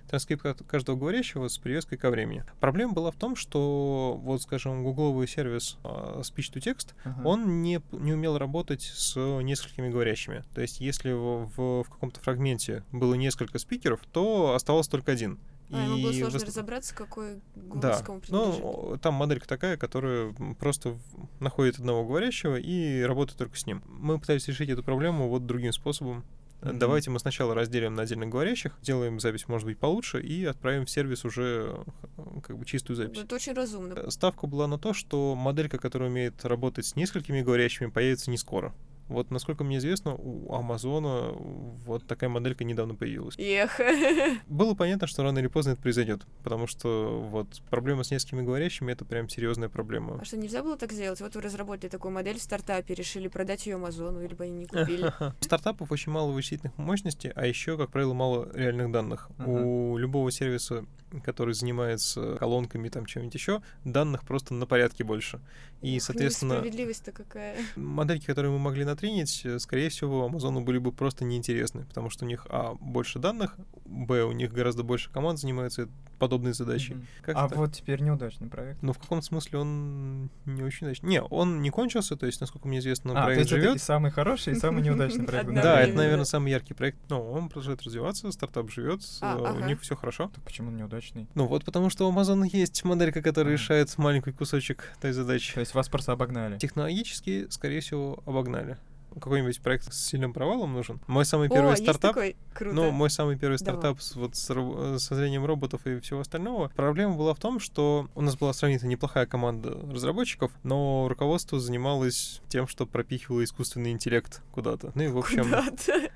Транскрипт от каждого говорящего с привязкой ко времени. Проблема была в том, что, вот, скажем, гугловый сервис а, Speech to Text, Ага. он не, не умел работать с несколькими говорящими. То есть, если в, в- в каком-то фрагменте было несколько спикеров, то оставался только один. А, ему было И сложно вос- разобраться, какой голос Да, кому принадлежит. ну, там моделька такая, которая просто находит одного говорящего и работает только с ним. Мы пытались решить эту проблему вот другим способом. Мгм. Давайте мы сначала разделим на отдельных говорящих, сделаем запись, может быть, получше, и отправим в сервис уже э, как бы чистую запись. Это очень разумно. Э, Ставка была на то, что моделька, которая умеет работать с несколькими говорящими, появится не скоро. Вот, насколько мне известно, у Амазона вот такая моделька недавно появилась. Эх. Было понятно, что рано или поздно это произойдет, потому что вот проблема с несколькими говорящими это прям серьезная проблема. А что, нельзя было так сделать? Вот вы разработали такую модель в стартапе, решили продать ее Амазону, или бы они не купили. У стартапов очень мало вычислительных мощностей, а еще, как правило, мало реальных данных. У любого сервиса, который занимается колонками и там чем-нибудь еще, данных просто на порядке больше. И, соответственно, Несправедливость-то какая. модельки, которые мы могли натренить, э, скорее всего, Амазону были бы просто неинтересны, потому что у них, а, больше данных, б, у них гораздо больше команд занимаются подобной задачей. Как-то А так. вот теперь неудачный проект. Но в каком смысле он не очень удачный? Не, он не кончился, то есть, насколько мне известно, а, то проект есть это и живет. самый хороший, и самый неудачный проект. Да, это, наверное, самый яркий проект. Ну, он продолжает развиваться, стартап живет, А, э, у них все хорошо. Так Почему он неудачный? Ну вот потому что у Amazon есть моделька, которая решает маленький кусочек той задачи. То есть вас просто обогнали. Технологически, скорее всего, обогнали. Какой-нибудь проект с сильным провалом нужен. Мой самый О, первый есть стартап. такой? Круто. Ну, мой самый первый Давай. стартап с, вот, с, ро- со зрением роботов и всего остального. Проблема была в том, что у нас была сравнительно неплохая команда разработчиков, но руководство занималось тем, что пропихивало искусственный интеллект куда-то. Ну и, в общем, Куда-то.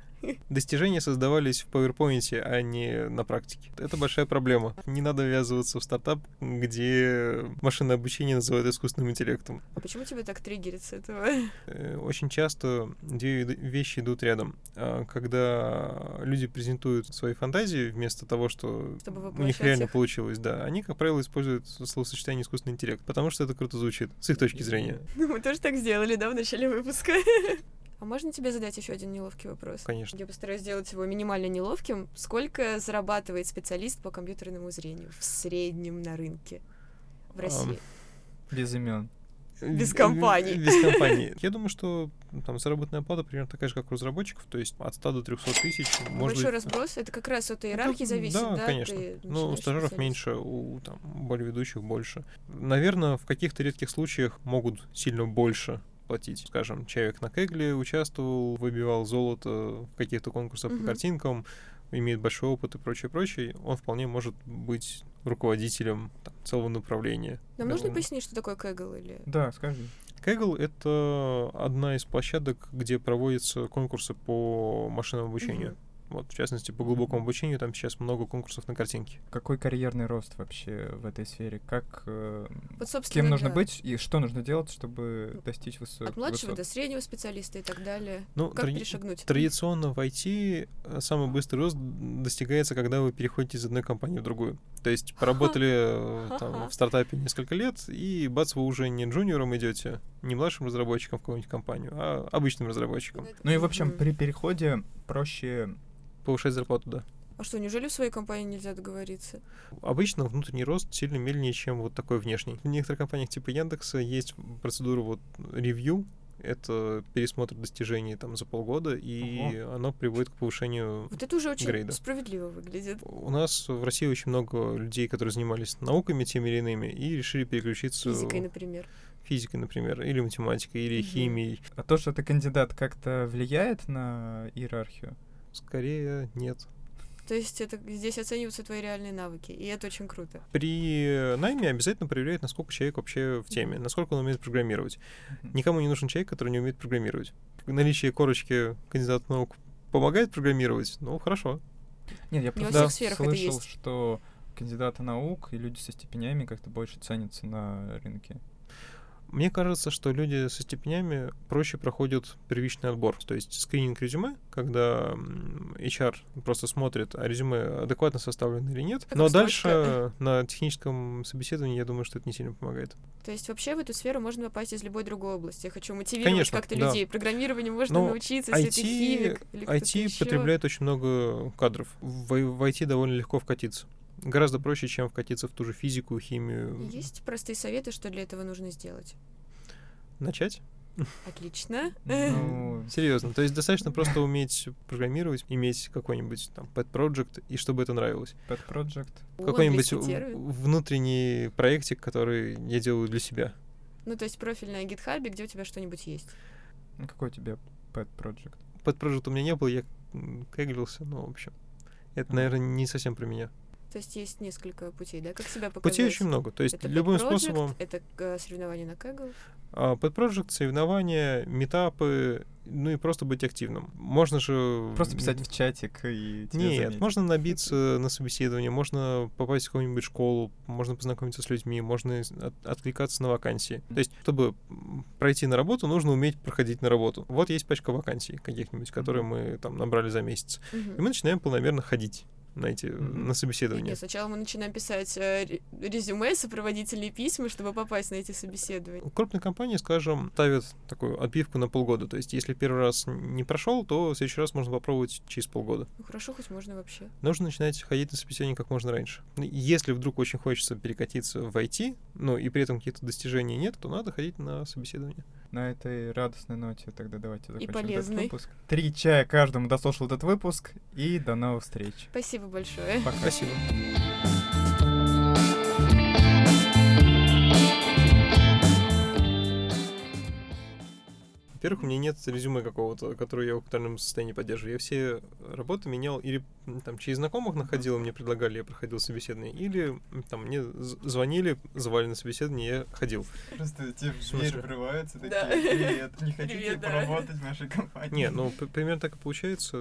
Достижения создавались в PowerPoint, а не на практике. Это большая проблема. Не надо ввязываться в стартап, где машинное обучение называют искусственным интеллектом. А почему тебя так триггерит с этого? Э, Очень часто две вещи идут рядом. А, Когда люди презентуют свои фантазии, вместо того, что у них реально их. получилось, да, они, как правило, используют словосочетание искусственный интеллект, потому что это круто звучит, с их точки зрения. Ну, мы тоже так сделали, да, в начале выпуска. А можно тебе задать еще один неловкий вопрос? Конечно. Я постараюсь сделать его минимально неловким. Сколько зарабатывает специалист по компьютерному зрению в среднем на рынке в России? Без имен. Без компаний. Без компаний. Я думаю, что там заработная плата примерно такая же, как у разработчиков, то есть от 100 до 300 тысяч. Может Большой быть, разброс? Это как раз от иерархии Это- зависит, да? Да, конечно. Ну, у стажеров меньше, у там, более ведущих больше. Наверное, в каких-то редких случаях могут сильно больше платить. Скажем, человек на Кегле участвовал, выбивал золото в каких-то конкурсах по Мгм. картинкам, имеет большой опыт и прочее, прочее. Он вполне может быть руководителем там, целого направления. Нам нужно Эм, пояснить, что такое Kaggle или... Да, скажи. Kaggle — это одна из площадок, где проводятся конкурсы по машинному обучению. Вот, в частности, по глубокому обучению там сейчас много конкурсов на картинке. Какой карьерный рост вообще в этой сфере? Как э, Вот, собственно, кем нужно да. быть и что нужно делать, чтобы достичь высот? От младшего высот? до среднего специалиста и так далее. Ну, Как тради- перешагнуть? Традиционно в IT э, самый быстрый рост достигается, когда вы переходите из одной компании в другую. То есть поработали э, там, в стартапе несколько лет, и бац, вы уже не джуниором идете, не младшим разработчиком в какую-нибудь компанию, а обычным разработчиком. Ну и в общем, при переходе проще Повышать зарплату, да. А что, неужели в своей компании нельзя договориться? Обычно внутренний рост сильно медленнее, чем вот такой внешний. В некоторых компаниях типа Яндекса есть процедура вот ревью, это пересмотр достижений там за полгода, и оно приводит к повышению Вот это уже очень Грейда. справедливо выглядит. У нас в России очень много людей, которые занимались науками теми или иными, и решили переключиться Физикой, например. физикой, например, или математикой, или Мгм. химией. А то, что ты кандидат, как-то влияет на иерархию? Скорее, нет. То есть это здесь оцениваются твои реальные навыки, и это очень круто. При найме обязательно проверяют, насколько человек вообще в теме, насколько он умеет программировать. Никому не нужен человек, который не умеет программировать. Наличие корочки кандидата наук помогает программировать? Ну, хорошо. Нет, я Не во просто всех сферах это слышал, что кандидаты наук и люди со степенями как-то больше ценятся на рынке. Мне кажется, что люди со степенями проще проходят первичный отбор, то есть скрининг резюме, когда HR просто смотрит, а резюме адекватно составлено или нет. Как Но дальше на техническом собеседовании, я думаю, что это не сильно помогает. То есть вообще в эту сферу можно попасть из любой другой области. Я хочу мотивировать Конечно, как-то да. людей. Программированию можно Но научиться, если ты химик или IT потребляет очень много кадров. В, в IT довольно легко вкатиться. Гораздо проще, чем вкатиться в ту же физику, химию. Есть простые советы, что для этого нужно сделать. Начать? Отлично. Ну, Серьезно. То есть достаточно просто уметь программировать, иметь какой-нибудь там pet project, и чтобы это нравилось. Pet Project. Какой-нибудь внутренний проектик, который я делаю для себя. Ну, то есть профиль на GitHub, где у тебя что-нибудь есть. Ну, какой у тебя Pet Project? Pet project у меня не было, я м, кеглился, но в общем. Это, наверное, не совсем про меня. То есть есть несколько путей, да? Как себя показать? Путей очень много. То есть Это любым project, способом. Это э, соревнования на Kaggle. А, Project, соревнования, метапы, ну и просто быть активным. Можно же... Просто писать в чатик и Нет, заметят. можно набиться на собеседование, можно попасть в какую-нибудь школу, можно познакомиться с людьми, можно от- откликаться на вакансии. То есть, чтобы пройти на работу, нужно уметь проходить на работу. Вот есть пачка вакансий каких-нибудь, которые мы там набрали за месяц. И мы начинаем планомерно ходить на эти, Мгм. на собеседование. Нет, сначала мы начинаем писать э, ре- резюме, сопроводительные письма, чтобы попасть на эти собеседования. Крупные компании, скажем, ставят такую отбивку на полгода. То есть, если первый раз не прошел, то в следующий раз можно попробовать через полгода. Ну хорошо, хоть можно вообще. нужно начинать ходить на собеседование как можно раньше. Ну, Если вдруг очень хочется перекатиться в IT, ну и при этом каких-то достижений нет, то надо ходить на собеседование. На этой радостной ноте тогда давайте закончим этот выпуск. Три чая каждому дослушал этот выпуск. И до новых встреч. Спасибо большое. Пока. Спасибо. Во-первых, у меня нет резюме какого-то, которое я в актуальном состоянии поддерживаю. Я все работы менял или там через знакомых находил, мне предлагали, я проходил собеседование, или там мне звонили, звали на собеседование, я ходил. Просто тебе в смысле? врываются Да. такие, привет, не хотите Привет, да. поработать в нашей компании? Не, ну примерно так и получается.